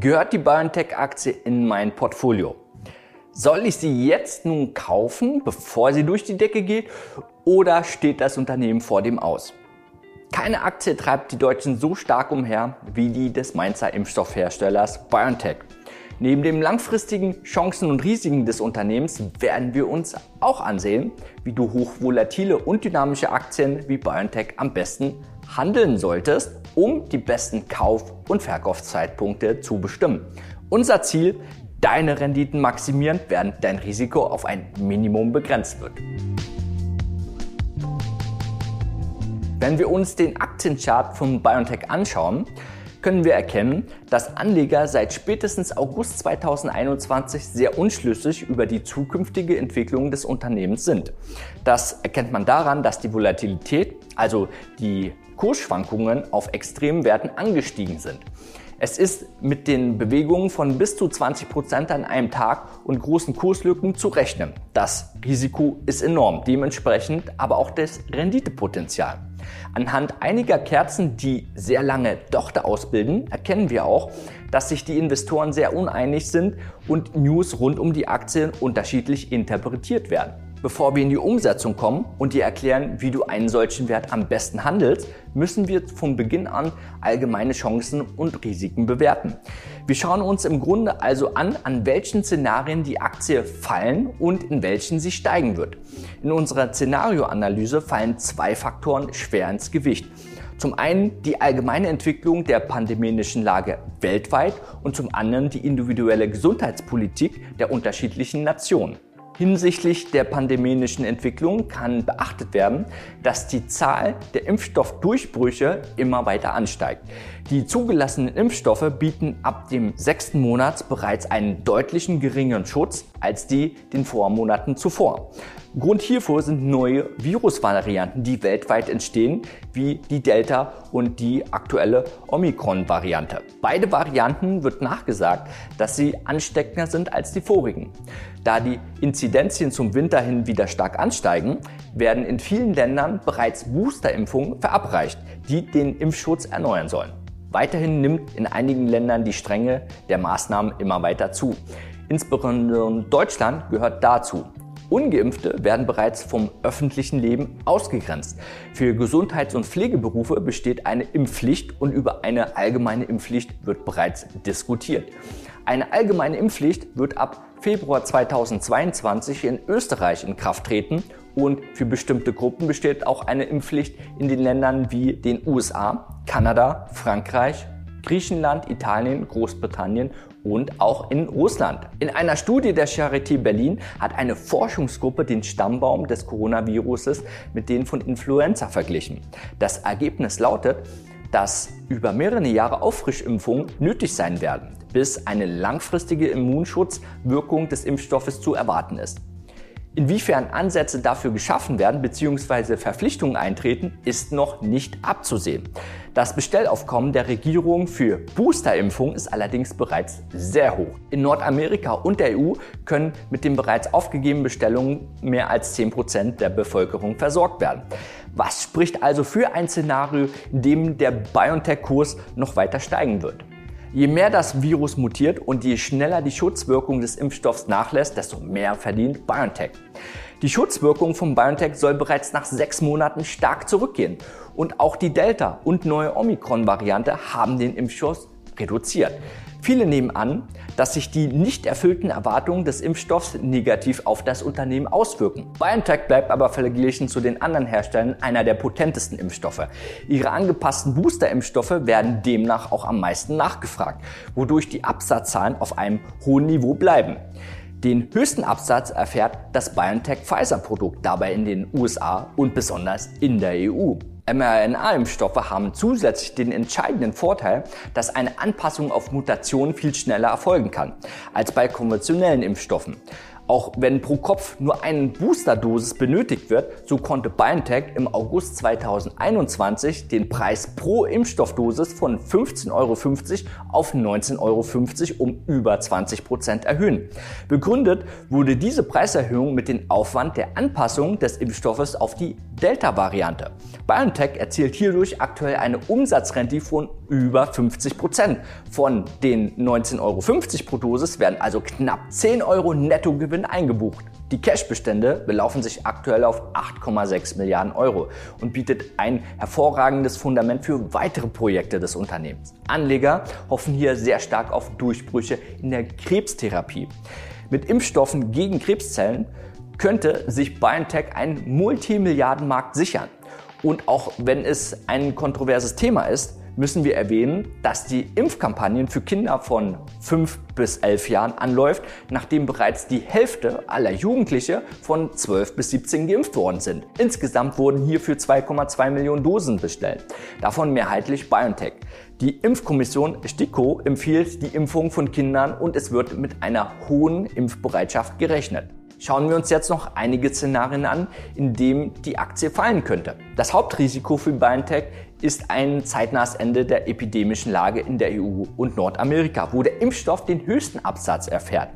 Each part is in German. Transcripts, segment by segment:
Gehört die BioNTech-Aktie in mein Portfolio? Soll ich sie jetzt nun kaufen, bevor sie durch die Decke geht, oder steht das Unternehmen vor dem Aus? Keine Aktie treibt die Deutschen so stark umher wie die des Mainzer Impfstoffherstellers BioNTech. Neben den langfristigen Chancen und Risiken des Unternehmens werden wir uns auch ansehen, wie du hochvolatile und dynamische Aktien wie BioNTech am besten handeln solltest, um die besten Kauf- und Verkaufszeitpunkte zu bestimmen. Unser Ziel, deine Renditen maximieren, während dein Risiko auf ein Minimum begrenzt wird. Wenn wir uns den Aktienchart von BioNTech anschauen, können wir erkennen, dass Anleger seit spätestens August 2021 sehr unschlüssig über die zukünftige Entwicklung des Unternehmens sind. Das erkennt man daran, dass die Volatilität, also die Kursschwankungen auf extremen Werten angestiegen sind. Es ist mit den Bewegungen von bis zu 20 Prozent an einem Tag und großen Kurslücken zu rechnen. Das Risiko ist enorm, dementsprechend aber auch das Renditepotenzial. Anhand einiger Kerzen, die sehr lange Dochter ausbilden, erkennen wir auch, dass sich die Investoren sehr uneinig sind und News rund um die Aktien unterschiedlich interpretiert werden. Bevor wir in die Umsetzung kommen und dir erklären, wie du einen solchen Wert am besten handelst, müssen wir von Beginn an allgemeine Chancen und Risiken bewerten. Wir schauen uns im Grunde also an, an welchen Szenarien die Aktie fallen und in welchen sie steigen wird. In unserer Szenarioanalyse fallen zwei Faktoren schwer ins Gewicht. Zum einen die allgemeine Entwicklung der pandemischen Lage weltweit und zum anderen die individuelle Gesundheitspolitik der unterschiedlichen Nationen. Hinsichtlich der pandemischen Entwicklung kann beachtet werden, dass die Zahl der Impfstoffdurchbrüche immer weiter ansteigt. Die zugelassenen Impfstoffe bieten ab dem sechsten Monat bereits einen deutlichen geringeren Schutz als die den Vormonaten zuvor. Grund hierfür sind neue Virusvarianten, die weltweit entstehen, wie die Delta und die aktuelle Omikron-Variante. Beide Varianten wird nachgesagt, dass sie ansteckender sind als die vorigen. Da die Inzidenzien zum Winter hin wieder stark ansteigen, werden in vielen Ländern bereits Boosterimpfungen verabreicht, die den Impfschutz erneuern sollen. Weiterhin nimmt in einigen Ländern die Strenge der Maßnahmen immer weiter zu. Insbesondere Deutschland gehört dazu. Ungeimpfte werden bereits vom öffentlichen Leben ausgegrenzt. Für Gesundheits- und Pflegeberufe besteht eine Impfpflicht und über eine allgemeine Impfpflicht wird bereits diskutiert. Eine allgemeine Impfpflicht wird ab Februar 2022 in Österreich in Kraft treten und für bestimmte Gruppen besteht auch eine Impfpflicht in den Ländern wie den USA, Kanada, Frankreich, Griechenland, Italien, Großbritannien und auch in Russland. In einer Studie der Charité Berlin hat eine Forschungsgruppe den Stammbaum des Coronaviruses mit dem von Influenza verglichen. Das Ergebnis lautet, dass über mehrere Jahre Auffrischimpfungen nötig sein werden, bis eine langfristige Immunschutzwirkung des Impfstoffes zu erwarten ist. Inwiefern Ansätze dafür geschaffen werden bzw. Verpflichtungen eintreten, ist noch nicht abzusehen. Das Bestellaufkommen der Regierung für Boosterimpfungen ist allerdings bereits sehr hoch. In Nordamerika und der EU können mit den bereits aufgegebenen Bestellungen mehr als 10% der Bevölkerung versorgt werden. Was spricht also für ein Szenario, in dem der BioNTech-Kurs noch weiter steigen wird? Je mehr das Virus mutiert und je schneller die Schutzwirkung des Impfstoffs nachlässt, desto mehr verdient BioNTech. Die Schutzwirkung von BioNTech soll bereits nach sechs Monaten stark zurückgehen. Und auch die Delta- und neue Omikron-Variante haben den Impfschutz reduziert. Viele nehmen an, dass sich die nicht erfüllten Erwartungen des Impfstoffs negativ auf das Unternehmen auswirken. BioNTech bleibt aber verglichen zu den anderen Herstellern einer der potentesten Impfstoffe. Ihre angepassten Booster-Impfstoffe werden demnach auch am meisten nachgefragt, wodurch die Absatzzahlen auf einem hohen Niveau bleiben. Den höchsten Absatz erfährt das BioNTech-Pfizer-Produkt dabei in den USA und besonders in der EU mRNA-Impfstoffe haben zusätzlich den entscheidenden Vorteil, dass eine Anpassung auf Mutationen viel schneller erfolgen kann als bei konventionellen Impfstoffen. Auch wenn pro Kopf nur eine Boosterdosis benötigt wird, so konnte BioNTech im August 2021 den Preis pro Impfstoffdosis von 15,50 Euro auf 19,50 Euro um über 20 Prozent erhöhen. Begründet wurde diese Preiserhöhung mit dem Aufwand der Anpassung des Impfstoffes auf die Delta-Variante. BioNTech erzielt hierdurch aktuell eine Umsatzrendite von über 50 Prozent. Von den 19,50 Euro pro Dosis werden also knapp 10 Euro Nettogewinn eingebucht. Die Cash-Bestände belaufen sich aktuell auf 8,6 Milliarden Euro und bietet ein hervorragendes Fundament für weitere Projekte des Unternehmens. Anleger hoffen hier sehr stark auf Durchbrüche in der Krebstherapie. Mit Impfstoffen gegen Krebszellen könnte sich BioNTech einen Multimilliardenmarkt sichern. Und auch wenn es ein kontroverses Thema ist, müssen wir erwähnen, dass die Impfkampagnen für Kinder von 5 bis 11 Jahren anläuft, nachdem bereits die Hälfte aller Jugendliche von 12 bis 17 geimpft worden sind. Insgesamt wurden hierfür 2,2 Millionen Dosen bestellt, davon mehrheitlich BioNTech. Die Impfkommission STIKO empfiehlt die Impfung von Kindern und es wird mit einer hohen Impfbereitschaft gerechnet. Schauen wir uns jetzt noch einige Szenarien an, in denen die Aktie fallen könnte. Das Hauptrisiko für BioNTech ist ein zeitnahes Ende der epidemischen Lage in der EU und Nordamerika, wo der Impfstoff den höchsten Absatz erfährt.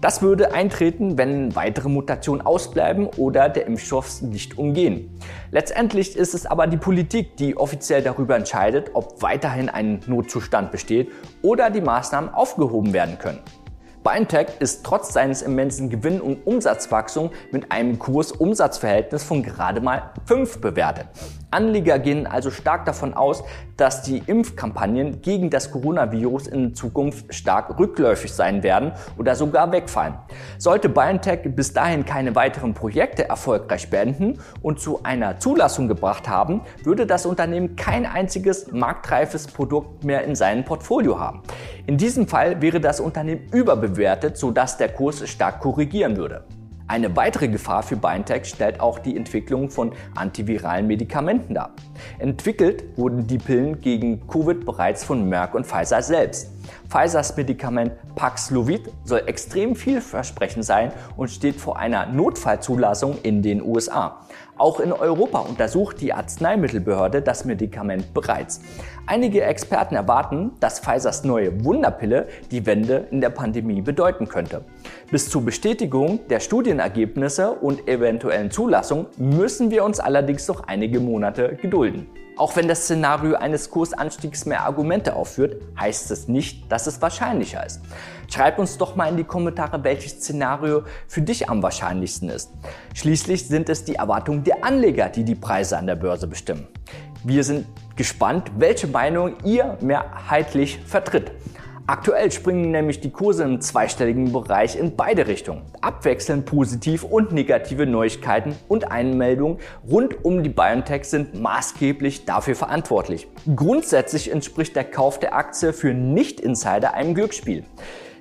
Das würde eintreten, wenn weitere Mutationen ausbleiben oder der Impfstoff nicht umgehen. Letztendlich ist es aber die Politik, die offiziell darüber entscheidet, ob weiterhin ein Notzustand besteht oder die Maßnahmen aufgehoben werden können. BioNTech ist trotz seines immensen Gewinn- und Umsatzwachstums mit einem Kurs-Umsatzverhältnis von gerade mal 5 bewertet. Anleger gehen also stark davon aus, dass die Impfkampagnen gegen das Coronavirus in Zukunft stark rückläufig sein werden oder sogar wegfallen. Sollte BioNTech bis dahin keine weiteren Projekte erfolgreich beenden und zu einer Zulassung gebracht haben, würde das Unternehmen kein einziges marktreifes Produkt mehr in seinem Portfolio haben. In diesem Fall wäre das Unternehmen überbewertet, sodass der Kurs stark korrigieren würde. Eine weitere Gefahr für BioNTech stellt auch die Entwicklung von antiviralen Medikamenten dar. Entwickelt wurden die Pillen gegen Covid bereits von Merck und Pfizer selbst. Pfizers Medikament Paxlovid soll extrem vielversprechend sein und steht vor einer Notfallzulassung in den USA. Auch in Europa untersucht die Arzneimittelbehörde das Medikament bereits. Einige Experten erwarten, dass Pfizers neue Wunderpille die Wende in der Pandemie bedeuten könnte. Bis zur Bestätigung der Studienergebnisse und eventuellen Zulassung müssen wir uns allerdings noch einige Monate gedulden. Auch wenn das Szenario eines Kursanstiegs mehr Argumente aufführt, heißt es nicht, dass es wahrscheinlicher ist. Schreib uns doch mal in die Kommentare, welches Szenario für dich am wahrscheinlichsten ist. Schließlich sind es die Erwartungen der Anleger, die die Preise an der Börse bestimmen. Wir sind gespannt, welche Meinung ihr mehrheitlich vertritt. Aktuell springen nämlich die Kurse im zweistelligen Bereich in beide Richtungen. Abwechselnd positiv und negative Neuigkeiten und Einmeldungen rund um die BioNTech sind maßgeblich dafür verantwortlich. Grundsätzlich entspricht der Kauf der Aktie für Nicht-Insider einem Glücksspiel.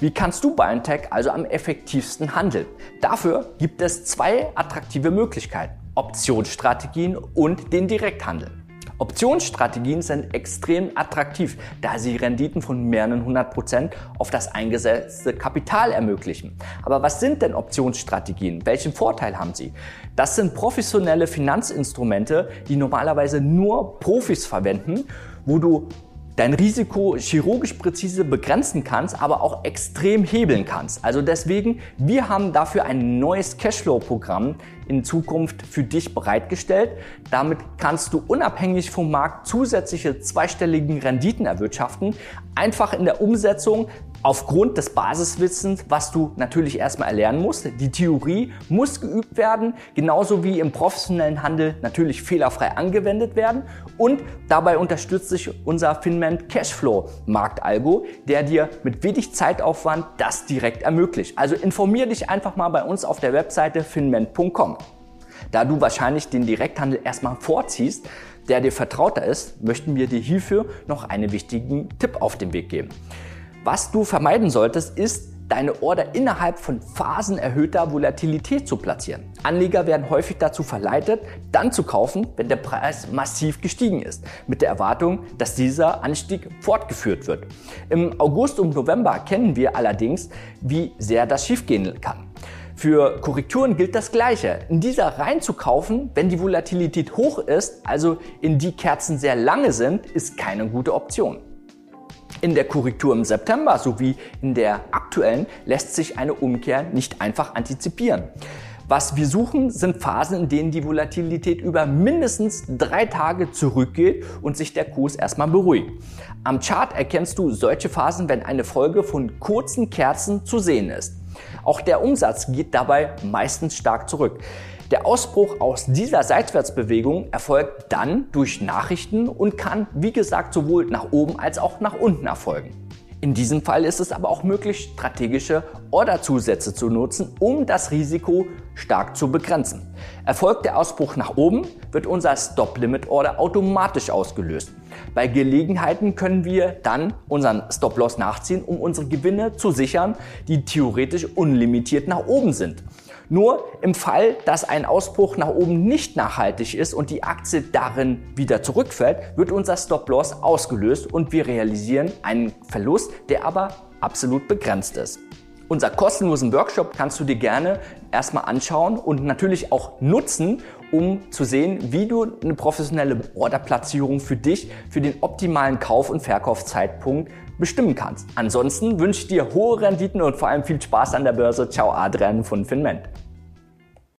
Wie kannst du BioNTech also am effektivsten handeln? Dafür gibt es zwei attraktive Möglichkeiten. Optionsstrategien und den Direkthandel. Optionsstrategien sind extrem attraktiv, da sie Renditen von mehreren hundert Prozent auf das eingesetzte Kapital ermöglichen. Aber was sind denn Optionsstrategien? Welchen Vorteil haben sie? Das sind professionelle Finanzinstrumente, die normalerweise nur Profis verwenden, wo du dein Risiko chirurgisch präzise begrenzen kannst, aber auch extrem hebeln kannst. Also deswegen, wir haben dafür ein neues Cashflow-Programm in Zukunft für dich bereitgestellt. Damit kannst du unabhängig vom Markt zusätzliche zweistelligen Renditen erwirtschaften. Einfach in der Umsetzung aufgrund des Basiswissens, was du natürlich erstmal erlernen musst. Die Theorie muss geübt werden, genauso wie im professionellen Handel natürlich fehlerfrei angewendet werden. Und dabei unterstützt sich unser Finment Cashflow Marktalgo, der dir mit wenig Zeitaufwand das direkt ermöglicht. Also informier dich einfach mal bei uns auf der Webseite finment.com. Da du wahrscheinlich den Direkthandel erstmal vorziehst, der dir vertrauter ist, möchten wir dir hierfür noch einen wichtigen Tipp auf den Weg geben. Was du vermeiden solltest, ist, deine Order innerhalb von Phasen erhöhter Volatilität zu platzieren. Anleger werden häufig dazu verleitet, dann zu kaufen, wenn der Preis massiv gestiegen ist, mit der Erwartung, dass dieser Anstieg fortgeführt wird. Im August und November kennen wir allerdings, wie sehr das schiefgehen kann. Für Korrekturen gilt das Gleiche. In dieser reinzukaufen, wenn die Volatilität hoch ist, also in die Kerzen sehr lange sind, ist keine gute Option. In der Korrektur im September sowie in der aktuellen lässt sich eine Umkehr nicht einfach antizipieren. Was wir suchen, sind Phasen, in denen die Volatilität über mindestens drei Tage zurückgeht und sich der Kurs erstmal beruhigt. Am Chart erkennst du solche Phasen, wenn eine Folge von kurzen Kerzen zu sehen ist. Auch der Umsatz geht dabei meistens stark zurück. Der Ausbruch aus dieser Seitwärtsbewegung erfolgt dann durch Nachrichten und kann, wie gesagt, sowohl nach oben als auch nach unten erfolgen. In diesem Fall ist es aber auch möglich, strategische Orderzusätze zu nutzen, um das Risiko stark zu begrenzen. Erfolgt der Ausbruch nach oben, wird unser Stop-Limit-Order automatisch ausgelöst. Bei Gelegenheiten können wir dann unseren Stop-Loss nachziehen, um unsere Gewinne zu sichern, die theoretisch unlimitiert nach oben sind. Nur im Fall, dass ein Ausbruch nach oben nicht nachhaltig ist und die Aktie darin wieder zurückfällt, wird unser Stop-Loss ausgelöst und wir realisieren einen Verlust, der aber absolut begrenzt ist. Unser kostenlosen Workshop kannst du dir gerne erstmal anschauen und natürlich auch nutzen, um zu sehen, wie du eine professionelle Orderplatzierung für dich, für den optimalen Kauf- und Verkaufszeitpunkt bestimmen kannst. Ansonsten wünsche ich dir hohe Renditen und vor allem viel Spaß an der Börse. Ciao Adrian von Finment.